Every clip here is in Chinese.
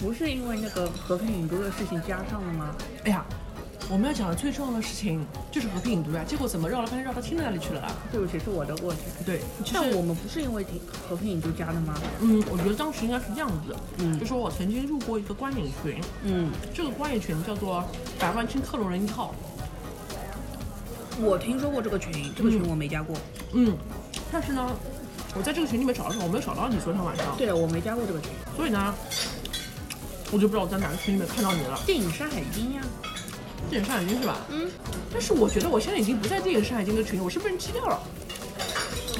不是因为那个和平引渡的事情加上了吗？哎呀，我们要讲的最重要的事情就是和平引渡呀，结果怎么绕了半天绕到听那里去了啦？对不起，是我的过去。对，但我们不是因为挺和平引渡加的吗？嗯，我觉得当时应该是这样子，嗯就说我曾经入过一个观影群，嗯，这个观影群叫做百万青克隆人一号，我听说过这个群，这个群我没加过。嗯，但是呢，我在这个群里面找的时候，我没有找到你昨天晚上，对，我没加过这个群。所以呢，我就不知道我在哪个群里面看到你了。电影《山海经》呀，电影山海经是吧？嗯，但是我觉得我现在已经不在电影山海经的群里，我是被人踢掉了。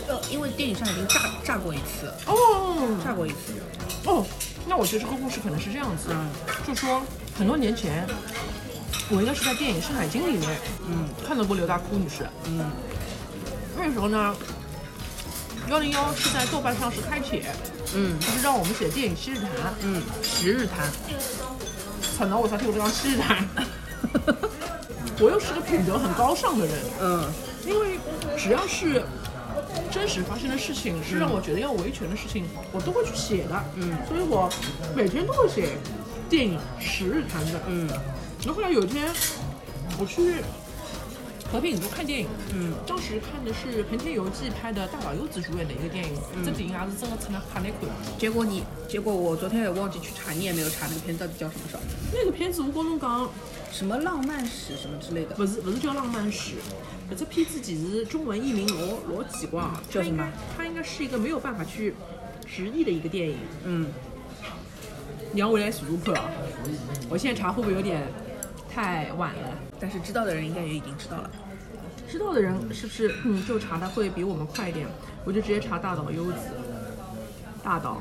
呃，因为电影《山海经》炸炸过一次，哦炸过一次。哦，那我觉得这个故事可能是这样子，嗯就说很多年前，我应该是在电影《山海经》里面嗯看到过刘大哭女士。嗯那个时候呢，幺零幺是在豆瓣上是开帖，嗯就是让我们写电影七日谈。嗯，十日谈。操，那我才听我这张七日谈。我又是个品德很高尚的人，嗯因为只要是真实发生的事情，是让我觉得要维权的事情，我都会去写的。嗯所以我每天都会写电影十日谈的。嗯然后后来有一天，我去和平影都看电影，嗯当时看的是横田游纪拍的大岛优子主演的一个电影，嗯这电影还是真的看了看那看。结果你，结果我昨天也忘记去查，你也没有查那个片子到底叫什么事儿，那个片子我跟侬讲，什么浪漫史什么之类的。不是不是叫浪漫史，搿只片子其实中文译名老老奇怪啊，叫什么它应该是一个没有办法去直译的一个电影。嗯，你要回来数数看啊！我现在查会不会有点太晚了？但是知道的人应该也已经知道了。知道的人是不是嗯就查的会比我们快一点？我就直接查大岛优子，大岛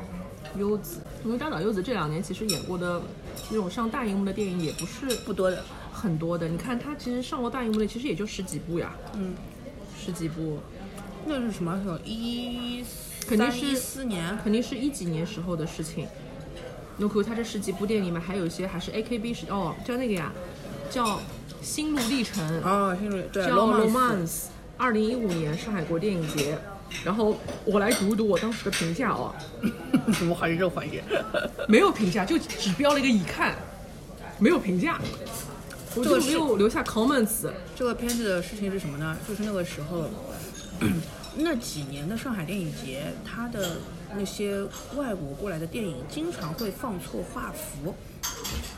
优子，因为大岛优子这两年其实演过的那种上大荧幕的电影也不是不多的。很多的。你看她其实上过大荧幕的其实也就十几部呀，嗯，十几部，那是什么时候？一肯定是一四年。肯定是一几年时候的事情。侬看她这十几部电影里面还有一些还是 AKB 时哦叫那个呀，叫《心路历程》。哦，心路对叫 romance Romance，二零一五年上海国电影节。然后我来读一读我当时的评价哦，怎么还是这个环节？没有评价，就只标了一个已看，没有评价，我就这个没有留下 comments。这个片子的事情是什么呢？就是那个时候，那几年的上海电影节，它的那些外国过来的电影经常会放错画幅。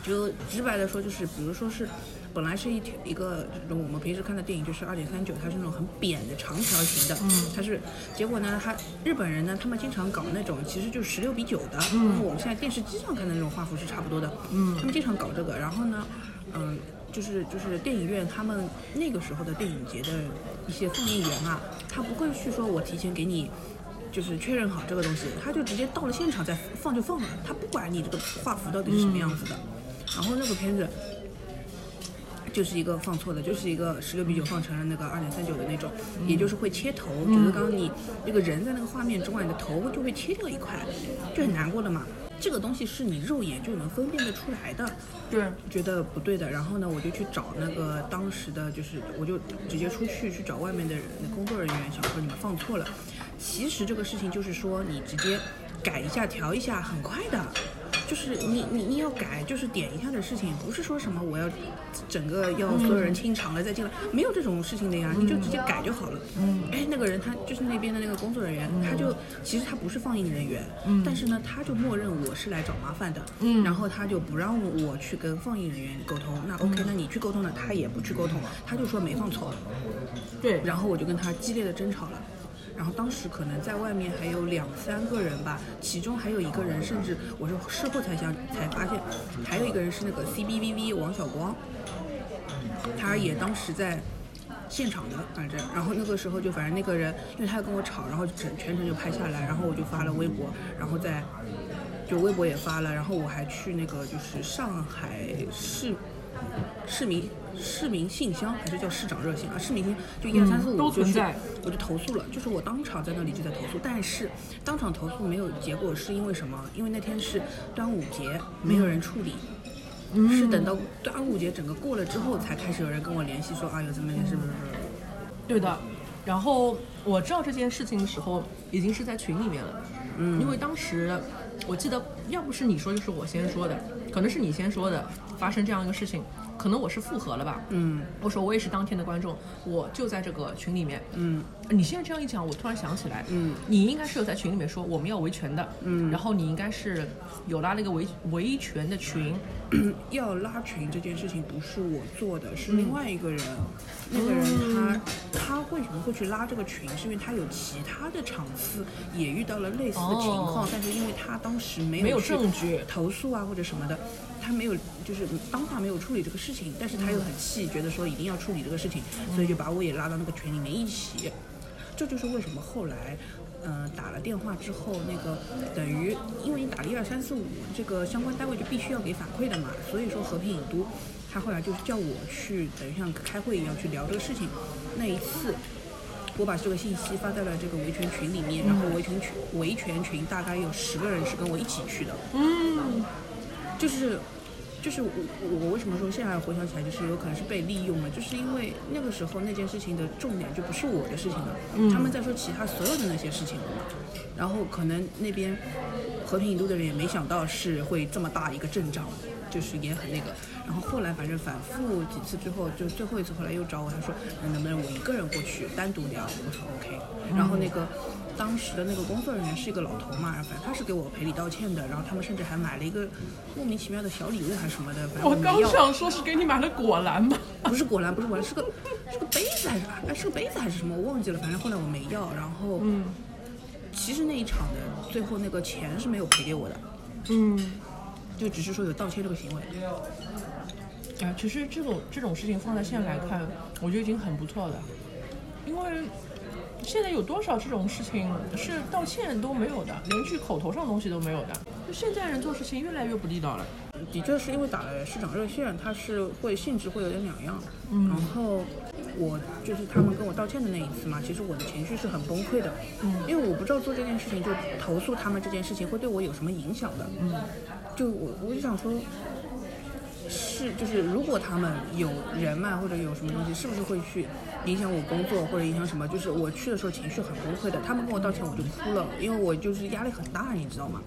就直白的说，就是比如说是，本来是一条一个这种我们平时看的电影就是二点三九，它是那种很扁的长条形的，嗯，它是结果呢，它日本人呢，他们经常搞那种其实就是十六比九的，嗯，跟我们现在电视机上看的那种画幅是差不多的，嗯，他们经常搞这个，然后呢，嗯。就是就是电影院他们那个时候的电影节的一些放映员啊，他不会去说我提前给你就是确认好这个东西，他就直接到了现场再放就放了，他不管你这个画幅到底是什么样子的。然后那个片子就是一个放错的，就是一个十六比九放成了那个二点三九的那种，也就是会切头，就是刚刚你那个人在那个画面中啊，你的头就会切掉一块，就很难过的嘛。这个东西是你肉眼就能分辨得出来的，对，觉得不对的，然后呢，我就去找那个当时的就是，我就直接出去去找外面的人工作人员，想说你们放错了。其实这个事情就是说，你直接改一下、调一下，很快的。就是你你你要改，就是点一下的事情，不是说什么我要整个要所有人清场了再进来，没有这种事情的呀，你就直接改就好了。嗯，哎，那个人他就是那边的那个工作人员，他就其实他不是放映人员，嗯，但是呢，他就默认我是来找麻烦的，嗯，然后他就不让我去跟放映人员沟通。那 OK，那你去沟通呢，他也不去沟通，他就说没放错，对，然后我就跟他激烈的争吵了。然后当时可能在外面还有两三个人吧，其中还有一个人，甚至我是事后才想才发现，还有一个人是那个 CBVV 王小光，他也当时在现场的，反正，然后那个时候就反正那个人，因为他要跟我吵，然后整全程就拍下来，然后我就发了微博，然后在就微博也发了，然后我还去那个就是上海市市民市民信箱还是叫市长热线啊？市民信箱就一二三四五嗯都存在，我就投诉了，就是我当场在那里就在投诉，但是当场投诉没有结果，是因为什么？因为那天是端午节，没有人处理。是等到端午节整个过了之后，才开始有人跟我联系说啊有这么件事，不是不是，对的。然后我知道这件事情的时候，已经是在群里面了。嗯，因为当时我记得，要不是你说，就是我先说的，可能是你先说的，发生这样一个事情，可能我是复合了吧。嗯我说我也是当天的观众，我就在这个群里面。嗯你现在这样一讲，我突然想起来，嗯，你应该是有在群里面说我们要维权的，嗯然后你应该是有拉了一个维维权的群，要拉群这件事情不是我做的，是另外一个人。那个人他他为什么会去拉这个群？是因为他有其他的场次也遇到了类似的情况，哦但是因为他当时没有没有证据投诉啊或者什么的，他没有就是当下没有处理这个事情，但是他又很气，觉得说一定要处理这个事情，所以就把我也拉到那个群里面一起。这就是为什么后来，嗯、打了电话之后，那个等于因为你打了一二三四五，这个相关单位就必须要给反馈的嘛，所以说和平影都，他后来就是叫我去，等于像开会一样去聊这个事情。那一次，我把这个信息发在了这个维权群里面，然后维权群维权群大概有十个人是跟我一起去的，嗯，就是。就是我我我为什么说现在回想起来就是有可能是被利用了，就是因为那个时候那件事情的重点就不是我的事情了，他们在说其他所有的那些事情了嘛，然后可能那边和平引渡的人也没想到是会这么大一个阵仗，就是也很那个，然后后来反正反复几次之后，就最后一次后来又找我，他说能不能我一个人过去单独聊，我说 OK，然后那个。当时的那个工作人员是一个老头嘛，反正他是给我赔礼道歉的，然后他们甚至还买了一个莫名其妙的小礼物还是什么的，反正我刚。想说是给你买了果篮吧，不是果篮，不是果篮，是个是个杯子还是啥？哎，是个杯子还是什么？我忘记了。反正后来我没要。然后，嗯其实那一场的最后那个钱是没有赔给我的，嗯。就只是说有盗窃这个行为。啊，其实这种这种事情放在现在来看，我觉得已经很不错了，因为现在有多少这种事情是道歉都没有的，连句口头上的东西都没有的。就现在人做事情越来越不地道了。的确是因为打了市长热线，它是会性质会有点两样。嗯，然后我就是他们跟我道歉的那一次嘛，其实我的情绪是很崩溃的。嗯，因为我不知道做这件事情就投诉他们这件事情会对我有什么影响的。嗯，就我我就想说。是，就是如果他们有人脉或者有什么东西，是不是会去影响我工作或者影响什么？就是我去的时候情绪很崩溃的，他们跟我道歉我就哭了，因为我就是压力很大，你知道吗？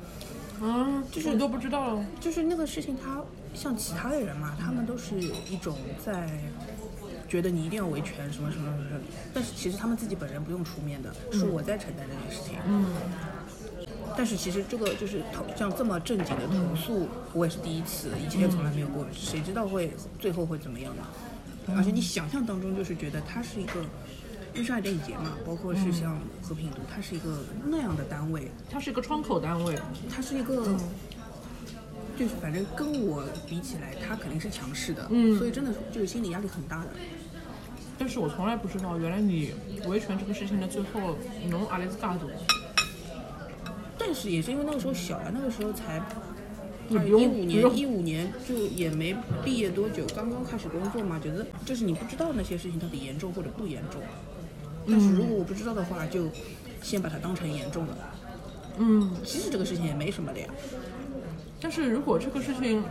啊，就是你都不知道了。就是那个事情，他像其他的人嘛，他们都是一种在觉得你一定要维权什么什么什么，但是其实他们自己本人不用出面的，是我在承担这件事情。嗯，但是其实这个就是投像这么正经的投诉，我也是第一次，以前也从来没有过，谁知道会最后会怎么样呢？而且你想象当中就是觉得它是一个，因为上海电影节嘛，包括是像和平都，它是一个那样的单位，它是一个窗口单位。它是一个，就是反正跟我比起来，它肯定是强势的，嗯所以真的就是心理压力很大的。但是我从来不知道，原来你维权这个事情的最后，侬阿里是大度。但是也是因为那个时候小呀，那个时候才你不用一五年，一五年就也没毕业多久，刚刚开始工作嘛，觉得就是你不知道那些事情到底严重或者不严重。但是如果我不知道的话，就先把它当成严重了。嗯，其实这个事情也没什么的呀。但是如果这个事情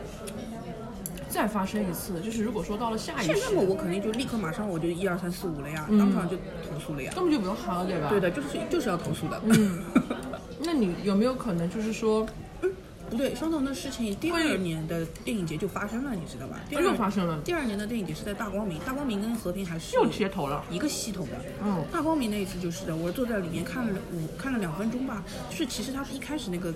再发生一次，就是如果说到了下一世，现在嘛，我肯定就立刻马上我就一二三四五了呀，嗯当场就投诉了呀。根本就不用喊了，对吧？对。的，就是就是要投诉的。嗯 那你有没有可能就是说，不对，相同的事情第二年的电影节就发生了，你知道吧？第二又发生了，第二年的电影节是在大光明，大光明跟和平还是又接头了？一个系统的。嗯大光明那一次就是的，我坐在里面看了五看了两分钟吧，就是其实他一开始那个。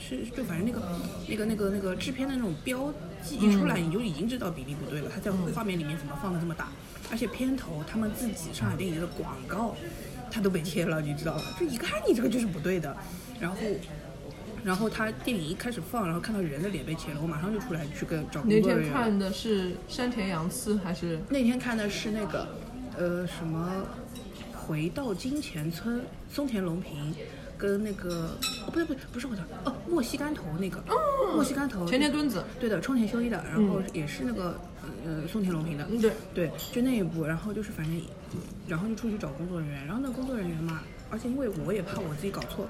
是，就反正那个、那个、那个、那个制片的那种标记一出来，你就已经知道比例不对了。他在画面里面怎么放的这么大？而且片头他们自己上海电影节的广告，他都被贴了，你知道吧？就一看你这个就是不对的。然后，然后他电影一开始放，然后看到人的脸被切了，我马上就出来去跟找工那作人员。那天看的是山田洋次还是？那天看的是那个，呃，什么回到金钱村，松田龙平跟那个，哦，不对不对，不是回到，哦，莫西干头那个，莫西干头，前田敦子。对的，冲田修一的，然后也是那个，嗯，呃松田龙平的，嗯，对，对，就那一部，然后就是反正，然后就出去找工作人员，然后那工作人员嘛，而且因为我也怕我自己搞错，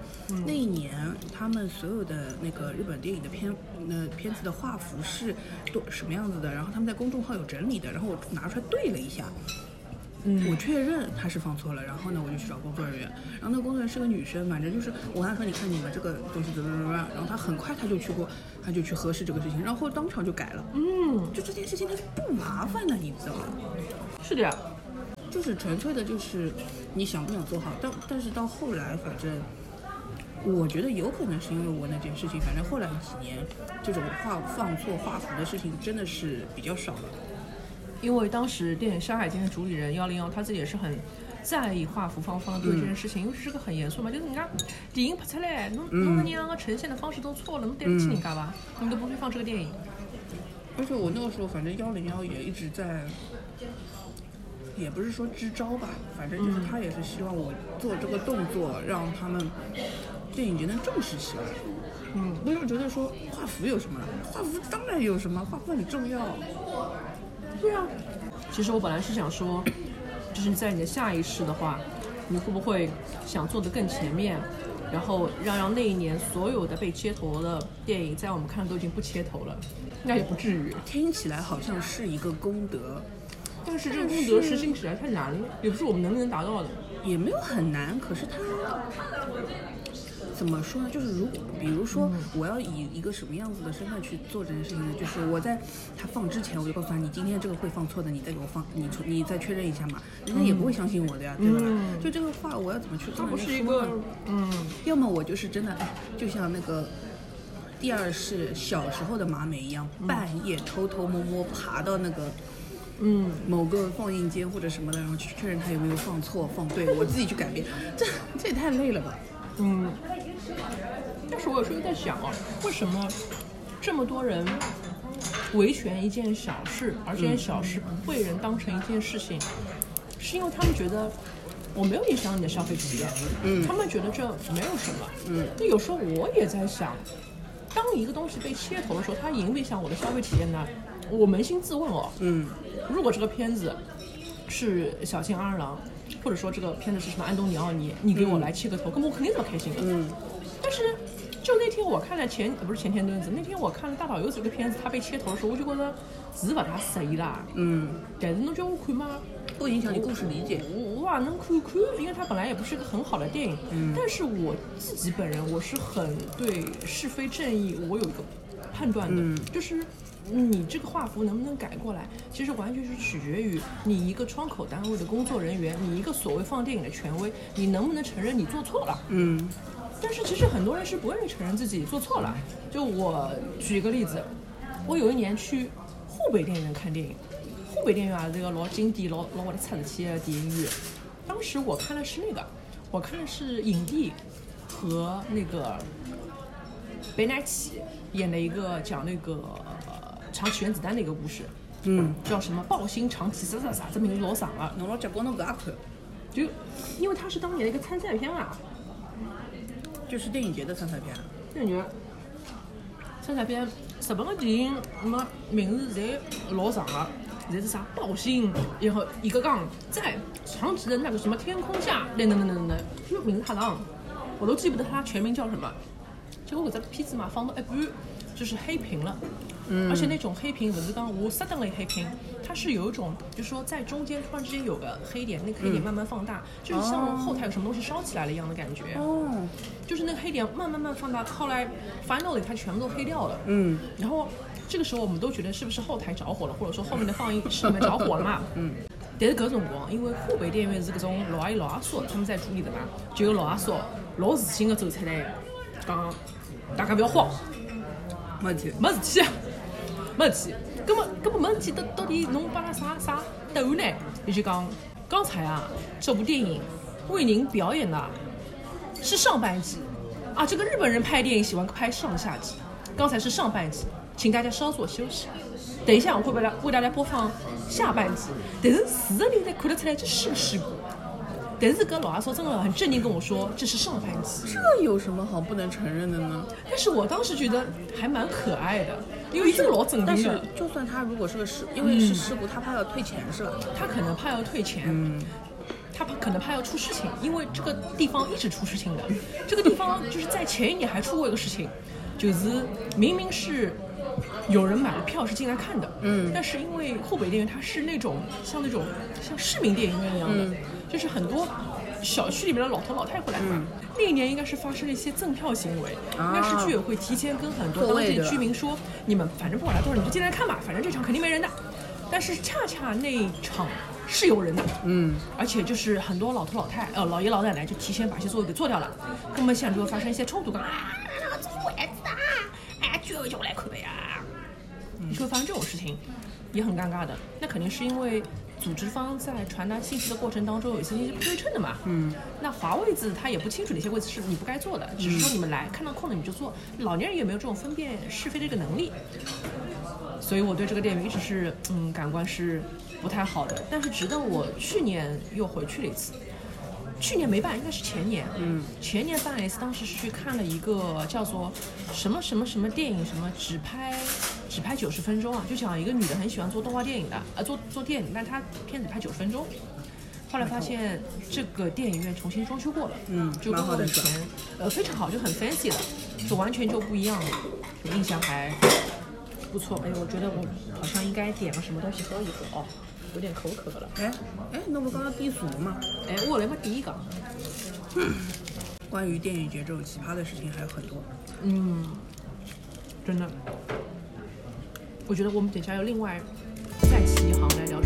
那一年他们所有的那个日本电影的片呃片子的画幅是多什么样子的，然后他们在公众号有整理的，然后我拿出来对了一下。嗯。我确认他是放错了，然后呢，我就去找工作人员，然后那个工作人员是个女生，反正就是我跟她说，你看你们这个东西怎么怎么怎么样，然后她很快她就去过，她就去核实这个事情，然后当场就改了，嗯，就这件事情它是不麻烦的，你知道吗？是的呀，就是纯粹的，就是你想不想做好，但但是到后来，反正我觉得有可能是因为我那件事情，反正后来几年这种画放错画幅的事情真的是比较少了。因为当时电影《山海经》的主理人幺零幺，他自己也是很在意画幅方方对这件事情，因为这是个很严肃嘛，就是人家电影拍出来，侬侬那两个呈现的方式都错了，侬对不起人家吧，你都不会放这个电影。而且我那个时候，反正幺零幺也一直在，也不是说支招吧，反正就是他也是希望我做这个动作，让他们电影节能重视起来。嗯，不要觉得说画幅有什么，画幅当然有什么，画幅很重要。对啊，其实我本来是想说，就是在你的下一世的话，你会不会想做的更前面，然后让让那一年所有的被切头的电影，在我们看都已经不切头了，那也不至于。听起来好像是一个功德，但是这个功德实行起来太难了，也不是我们能不能达到的。也没有很难，可是它怎么说呢？就是如果比如说我要以一个什么样子的身份去做这件事情呢？就是我在他放之前，我就告诉他，你今天这个会放错的，你再给我放，你你再确认一下嘛。人家也不会相信我的呀，对吧？就这个话我要怎么去跟它不是一个，嗯，要么我就是真的，哎，就像那个第二世小时候的马美一样，半夜偷偷摸摸爬到那个。嗯，某个放映间或者什么的，然后去确认他有没有放错、放对，我自己去改变，这这也太累了吧？嗯，但是我有时候在想啊，为什么这么多人维权一件小事，而这件小事不被人当成一件事情，是因为他们觉得我没有影响你的消费体验，嗯，他们觉得这没有什么，嗯，那有时候我也在想，当一个东西被切头的时候，它影不影响我的消费体验呢？我扪心自问哦，嗯，如果这个片子是小津安二郎，或者说这个片子是什么安东尼奥尼，你给我来切个头，那么我肯定是不开心的。嗯，但是就那天我看了前呃不是前天墩子，那天我看了大岛优子这个片子，他被切头的时候，我就觉得是不大适意啦。嗯，但是侬叫我看吗，不影响你故事理解。我我也能看看，因为它本来也不是一个很好的电影。嗯，但是我自己本人我是很对是非正义我有一个判断的，就是。你这个画幅能不能改过来，其实完全是取决于你一个窗口单位的工作人员，你一个所谓放电影的权威，你能不能承认你做错了？嗯，但是其实很多人是不愿意承认自己做错了。就我举一个例子，我有一年去湖北电影院看电影，湖北电影院也是一个老经典、老老我的出事体的电影院。当时我看的是那个，我看的是影帝和那个北乃启演的一个讲那个呃长崎原子弹的一个故事，嗯，叫什么？爆心长崎啥啥啥，这名字老长了。侬老结棍，侬搿也看，就因为它是当年的一个参赛片啊，就是电影节的参赛片。感觉参赛片，日本的电影那么名字侪老长了，侪是啥？爆心，然后一个杠在长崎的那个什么天空下，等等等等等等，就名字太长，我都记不得它全名叫什么。结果搿只片子嘛放到一半，就是黑屏了。嗯，而且那种黑屏不是讲我 suddenly 黑屏，它是有一种，就是说在中间突然之间有个黑点，那个黑点慢慢放大，就是像后台有什么东西烧起来了一样的感觉。哦，就是那个黑点慢慢慢放大，后来 finally 它全部都黑掉了。嗯，然后这个时候我们都觉得是不是后台着火了，或者说后面的放映室里面着火了嘛？嗯。但是搿辰光，因为湖北电影院是搿种老阿姨老阿叔他们在处理的嘛，就有老阿叔老自信的走出来讲，大家不要慌，没事体。没事体，没事体。根本根本没事体，到到底侬帮他啥啥答案呢？也就讲，刚才啊，这部电影为您表演的是上半集啊。这个日本人拍电影喜欢拍上下集，刚才是上半集，请大家稍作休息。等一下我会为大为大家播放下半集，但是四个人才看得出来这是个事故。但是搿老阿叔真的很镇定跟我说这是上半集，这有什么好不能承认的呢？但是我当时觉得还蛮可爱的，因为这个老镇但是的，就算他如果是个事，因为是事故，他怕要退钱是吧？他可能怕要退钱，嗯他怕可能怕要出事情，因为这个地方一直出事情的。这个地方就是在前一年还出过一个事情，就是明明是有人买了票是进来看的，嗯但是因为后北电影院它是那种像那种像市民电影院一样的，嗯就是很多。小区里面的老头老太会来买，那一年应该是发生了一些赠票行为，应该是居委会提前跟很多当地的居民说，你们反正不管来多少人，你就进来看吧，反正这场肯定没人的。但是恰恰那一场是有人的，嗯，而且就是很多老头老太，呃，老爷老奶奶就提前把一些座位给坐掉了，根本现场就会发生一些冲突，讲啊，这是我儿子啊，哎，居委会叫我来看的呀，你说发生这种事情，也很尴尬的。那肯定是因为组织方在传达信息的过程当中有一些信息是不对称的嘛，嗯，那华位子他也不清楚哪些位置是你不该坐的，只是说你们来看到空了你就坐，老年人也没有这种分辨是非的这个能力，所以我对这个电影一直是嗯感官是不太好的。但是直到我去年又回去了一次，去年没办，应该是前年，嗯，前年办了一次，当时是去看了一个叫做什么什么什么电影，什么只拍只拍九十分钟啊，就讲一个女的很喜欢做动画电影的，呃，做做电影，但她片子拍九十分钟。后来发现这个电影院重新装修过了，嗯就跟我以前呃非常好，就很 fancy 了，就完全就不一样了，就印象还不错。哎，我觉得我好像应该点个什么东西喝一喝哦，有点口渴了。哎哎，那不刚刚低俗了吗？哎，我来嘛第一个，关于电影节这种奇葩的事情还有很多。嗯，真的，我觉得我们等下要另外再起一行来聊